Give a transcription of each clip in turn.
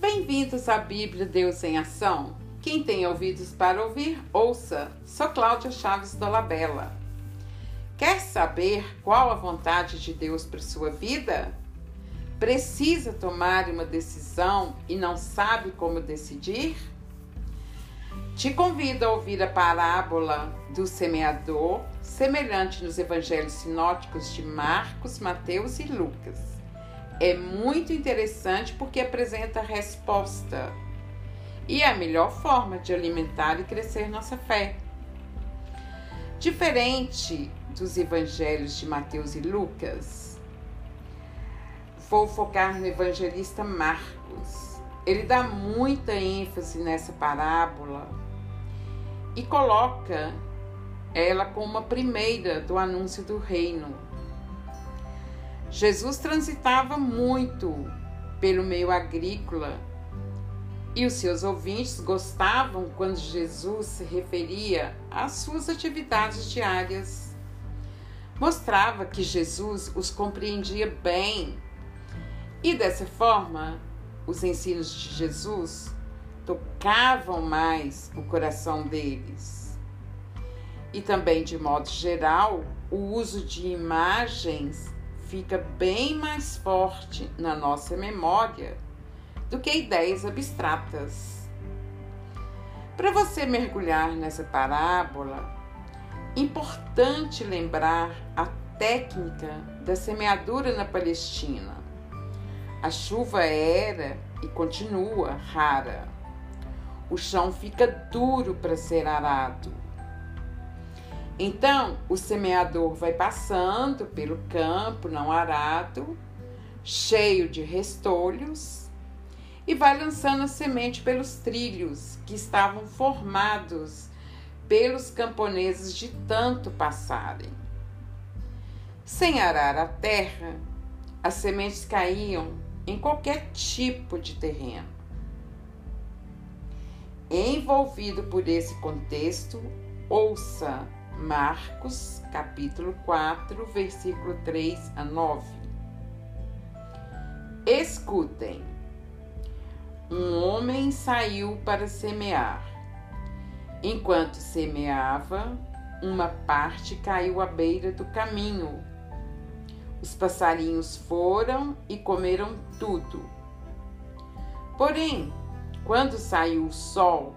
Bem-vindos à Bíblia Deus em Ação. Quem tem ouvidos para ouvir, ouça. Sou Cláudia Chaves Dolabella. Quer saber qual a vontade de Deus para sua vida? Precisa tomar uma decisão e não sabe como decidir? Te convido a ouvir a parábola do semeador, semelhante nos evangelhos sinóticos de Marcos, Mateus e Lucas. É muito interessante porque apresenta resposta e é a melhor forma de alimentar e crescer nossa fé. Diferente dos evangelhos de Mateus e Lucas, vou focar no evangelista Marcos. Ele dá muita ênfase nessa parábola e coloca ela como a primeira do anúncio do reino. Jesus transitava muito pelo meio agrícola e os seus ouvintes gostavam quando Jesus se referia às suas atividades diárias. Mostrava que Jesus os compreendia bem e dessa forma os ensinos de Jesus tocavam mais o coração deles. E também, de modo geral, o uso de imagens fica bem mais forte na nossa memória do que ideias abstratas. Para você mergulhar nessa parábola, importante lembrar a técnica da semeadura na Palestina. A chuva era e continua rara. O chão fica duro para ser arado. Então, o semeador vai passando pelo campo não arado, cheio de restolhos, e vai lançando a semente pelos trilhos que estavam formados pelos camponeses de tanto passarem. Sem arar a terra, as sementes caíam em qualquer tipo de terreno. Envolvido por esse contexto, ouça Marcos, capítulo 4, versículo 3 a 9. Escutem um homem saiu para semear. Enquanto semeava, uma parte caiu à beira do caminho. Os passarinhos foram e comeram tudo. Porém, quando saiu o sol,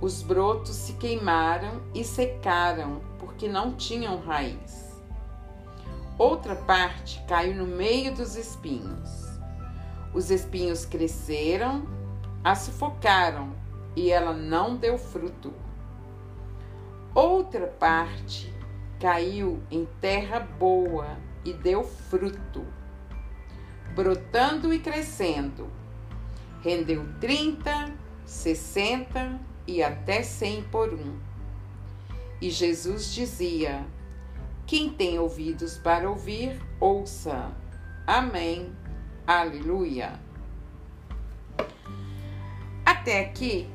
os brotos se queimaram e secaram porque não tinham raiz. Outra parte caiu no meio dos espinhos. Os espinhos cresceram, a sufocaram e ela não deu fruto. Outra parte caiu em terra boa e deu fruto, brotando e crescendo. Rendeu 30, 60 e até 100 por um. E Jesus dizia: Quem tem ouvidos para ouvir, ouça. Amém. Aleluia. Até aqui,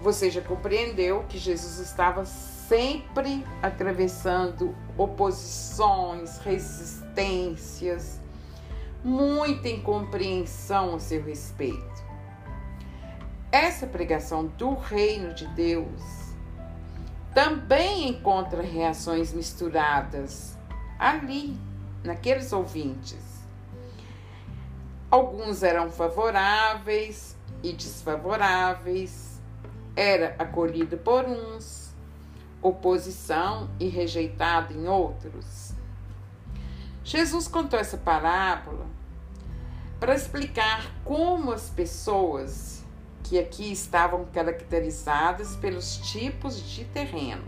você já compreendeu que Jesus estava sempre atravessando oposições, resistências, muita incompreensão a seu respeito. Essa pregação do reino de Deus também encontra reações misturadas ali, naqueles ouvintes. Alguns eram favoráveis e desfavoráveis, era acolhido por uns, oposição e rejeitado em outros. Jesus contou essa parábola para explicar como as pessoas que aqui estavam caracterizadas pelos tipos de terrenos.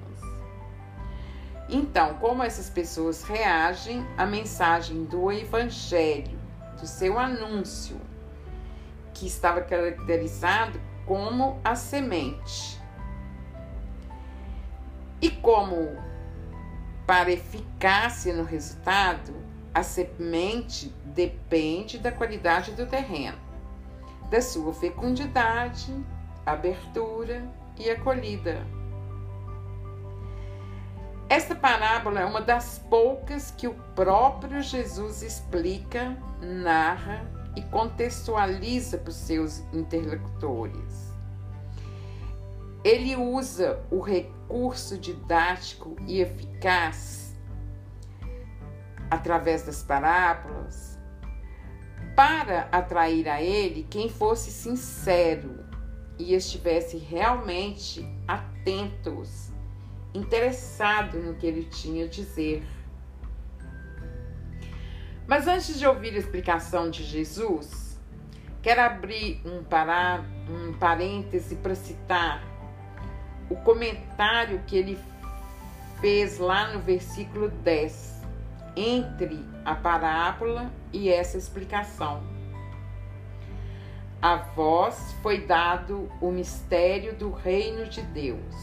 Então, como essas pessoas reagem à mensagem do Evangelho do seu anúncio, que estava caracterizado como a semente. E como para eficácia no resultado, a semente depende da qualidade do terreno, da sua fecundidade, abertura e acolhida. Esta parábola é uma das poucas que o próprio Jesus explica, narra e contextualiza para os seus interlocutores. Ele usa o recurso didático e eficaz através das parábolas para atrair a ele quem fosse sincero e estivesse realmente atentos, interessado no que ele tinha a dizer. Mas antes de ouvir a explicação de Jesus, quero abrir um, pará, um parêntese para citar o comentário que ele fez lá no versículo 10, entre a parábola e essa explicação. A vós foi dado o mistério do reino de Deus.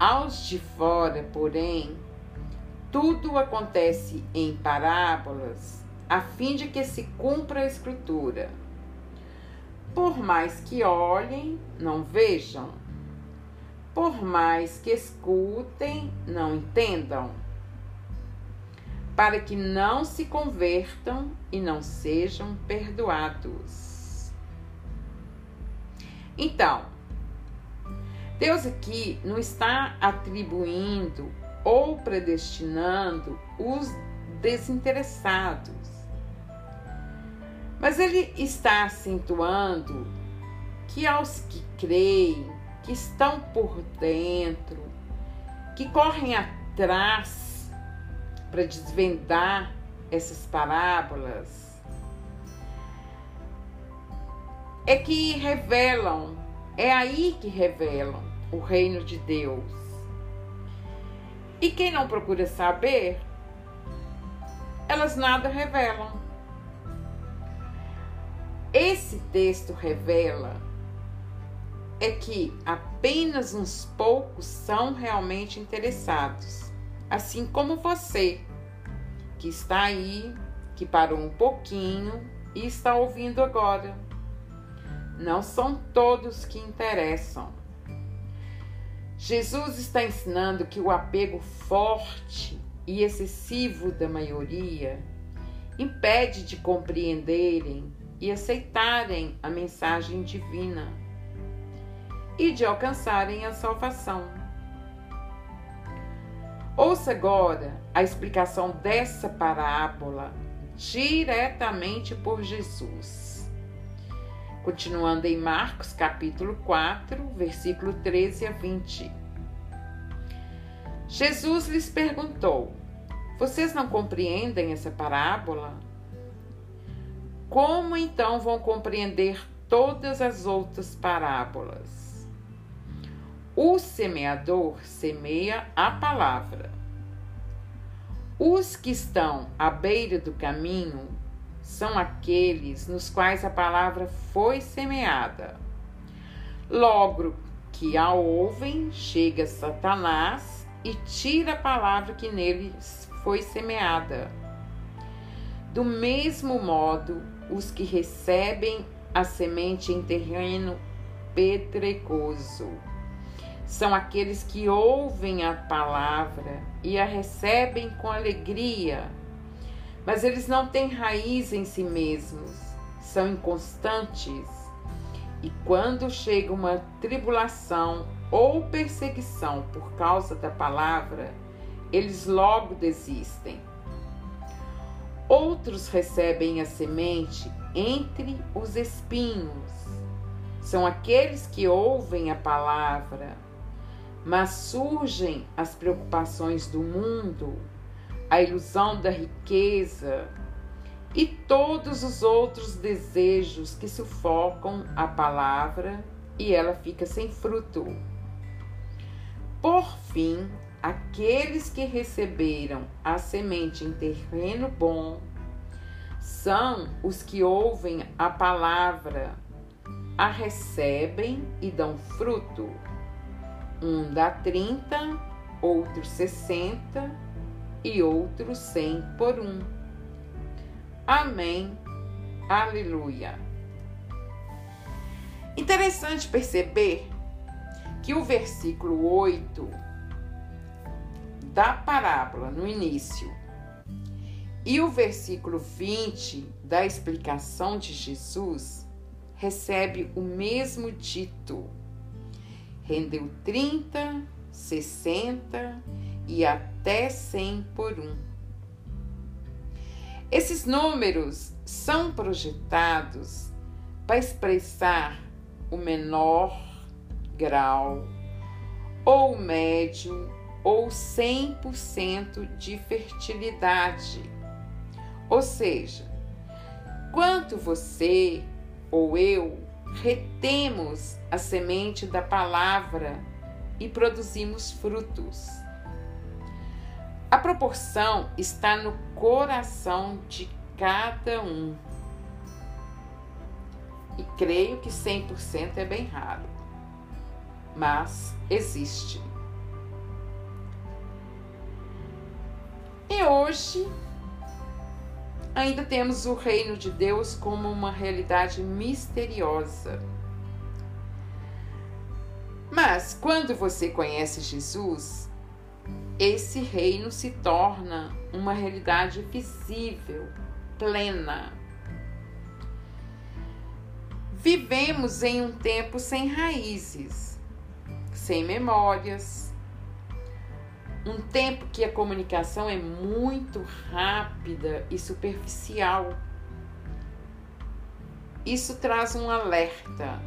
Aos de fora, porém, tudo acontece em parábolas, a fim de que se cumpra a Escritura. Por mais que olhem, não vejam. Por mais que escutem, não entendam. Para que não se convertam e não sejam perdoados. Então, Deus aqui não está atribuindo ou predestinando os desinteressados. Mas ele está acentuando que aos que creem, que estão por dentro, que correm atrás para desvendar essas parábolas, é que revelam, é aí que revelam o reino de Deus e quem não procura saber, elas nada revelam. Esse texto revela é que apenas uns poucos são realmente interessados, assim como você, que está aí, que parou um pouquinho e está ouvindo agora. Não são todos que interessam. Jesus está ensinando que o apego forte e excessivo da maioria impede de compreenderem e aceitarem a mensagem divina e de alcançarem a salvação. Ouça agora a explicação dessa parábola diretamente por Jesus. Continuando em Marcos capítulo 4, versículo 13 a 20. Jesus lhes perguntou: Vocês não compreendem essa parábola? Como então vão compreender todas as outras parábolas? O semeador semeia a palavra. Os que estão à beira do caminho são aqueles nos quais a palavra foi semeada. Logo que a ouvem, chega Satanás e tira a palavra que neles foi semeada. Do mesmo modo, os que recebem a semente em terreno pedregoso são aqueles que ouvem a palavra e a recebem com alegria mas eles não têm raiz em si mesmos, são inconstantes. E quando chega uma tribulação ou perseguição por causa da palavra, eles logo desistem. Outros recebem a semente entre os espinhos. São aqueles que ouvem a palavra, mas surgem as preocupações do mundo a ilusão da riqueza e todos os outros desejos que sufocam a palavra e ela fica sem fruto. Por fim, aqueles que receberam a semente em terreno bom são os que ouvem a palavra, a recebem e dão fruto. Um dá 30, outro 60 e outro cem por um. Amém. Aleluia. Interessante perceber que o versículo 8 da parábola no início e o versículo 20 da explicação de Jesus recebe o mesmo dito. Rendeu 30, 60 e até 100 por um. Esses números são projetados para expressar o menor grau, ou médio, ou 100% de fertilidade. Ou seja, quanto você ou eu retemos a semente da palavra e produzimos frutos. A proporção está no coração de cada um. E creio que 100% é bem raro, mas existe. E hoje ainda temos o reino de Deus como uma realidade misteriosa. Mas quando você conhece Jesus, esse reino se torna uma realidade visível, plena. Vivemos em um tempo sem raízes, sem memórias, um tempo que a comunicação é muito rápida e superficial. Isso traz um alerta.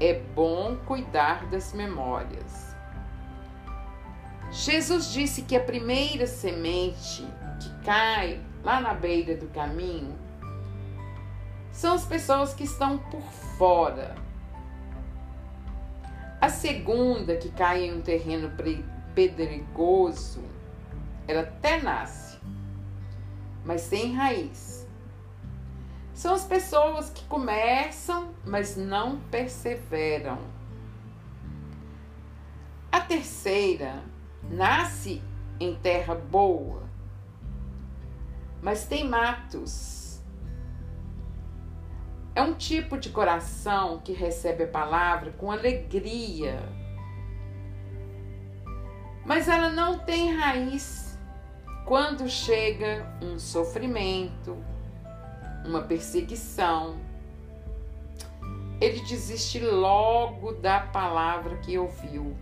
É bom cuidar das memórias. Jesus disse que a primeira semente que cai lá na beira do caminho são as pessoas que estão por fora. A segunda que cai em um terreno pedregoso, ela até nasce, mas sem raiz. São as pessoas que começam, mas não perseveram. A terceira nasce em terra boa, mas tem matos. É um tipo de coração que recebe a palavra com alegria mas ela não tem raiz quando chega um sofrimento, uma perseguição. Ele desiste logo da palavra que ouviu.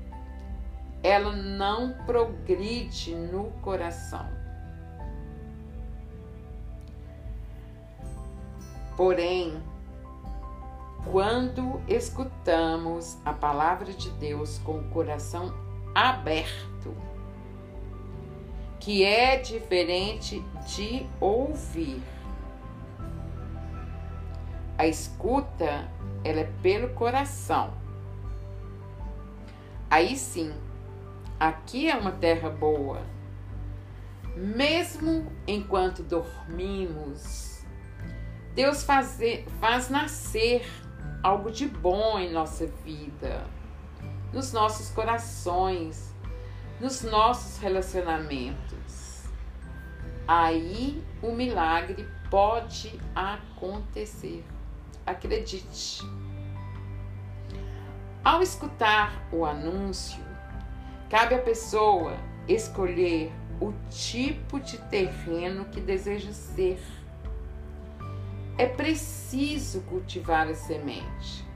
Ela não progride no coração. Porém, quando escutamos a palavra de Deus com o coração aberto, que é diferente de ouvir. A escuta, ela é pelo coração. Aí sim, aqui é uma terra boa. Mesmo enquanto dormimos, Deus faz, faz nascer algo de bom em nossa vida nos nossos corações, nos nossos relacionamentos. Aí o milagre pode acontecer. Acredite. Ao escutar o anúncio, cabe à pessoa escolher o tipo de terreno que deseja ser. É preciso cultivar a semente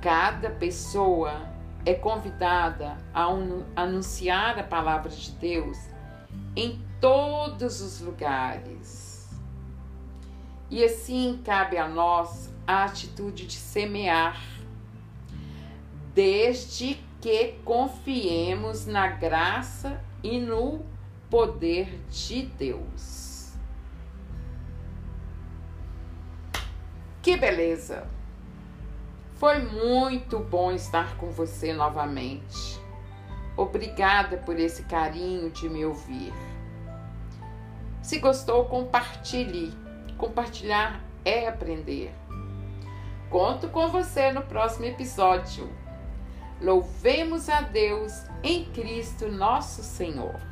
Cada pessoa é convidada a anunciar a palavra de Deus em todos os lugares. E assim cabe a nós a atitude de semear, desde que confiemos na graça e no poder de Deus. Que beleza! Foi muito bom estar com você novamente. Obrigada por esse carinho de me ouvir. Se gostou, compartilhe. Compartilhar é aprender. Conto com você no próximo episódio. Louvemos a Deus em Cristo nosso Senhor.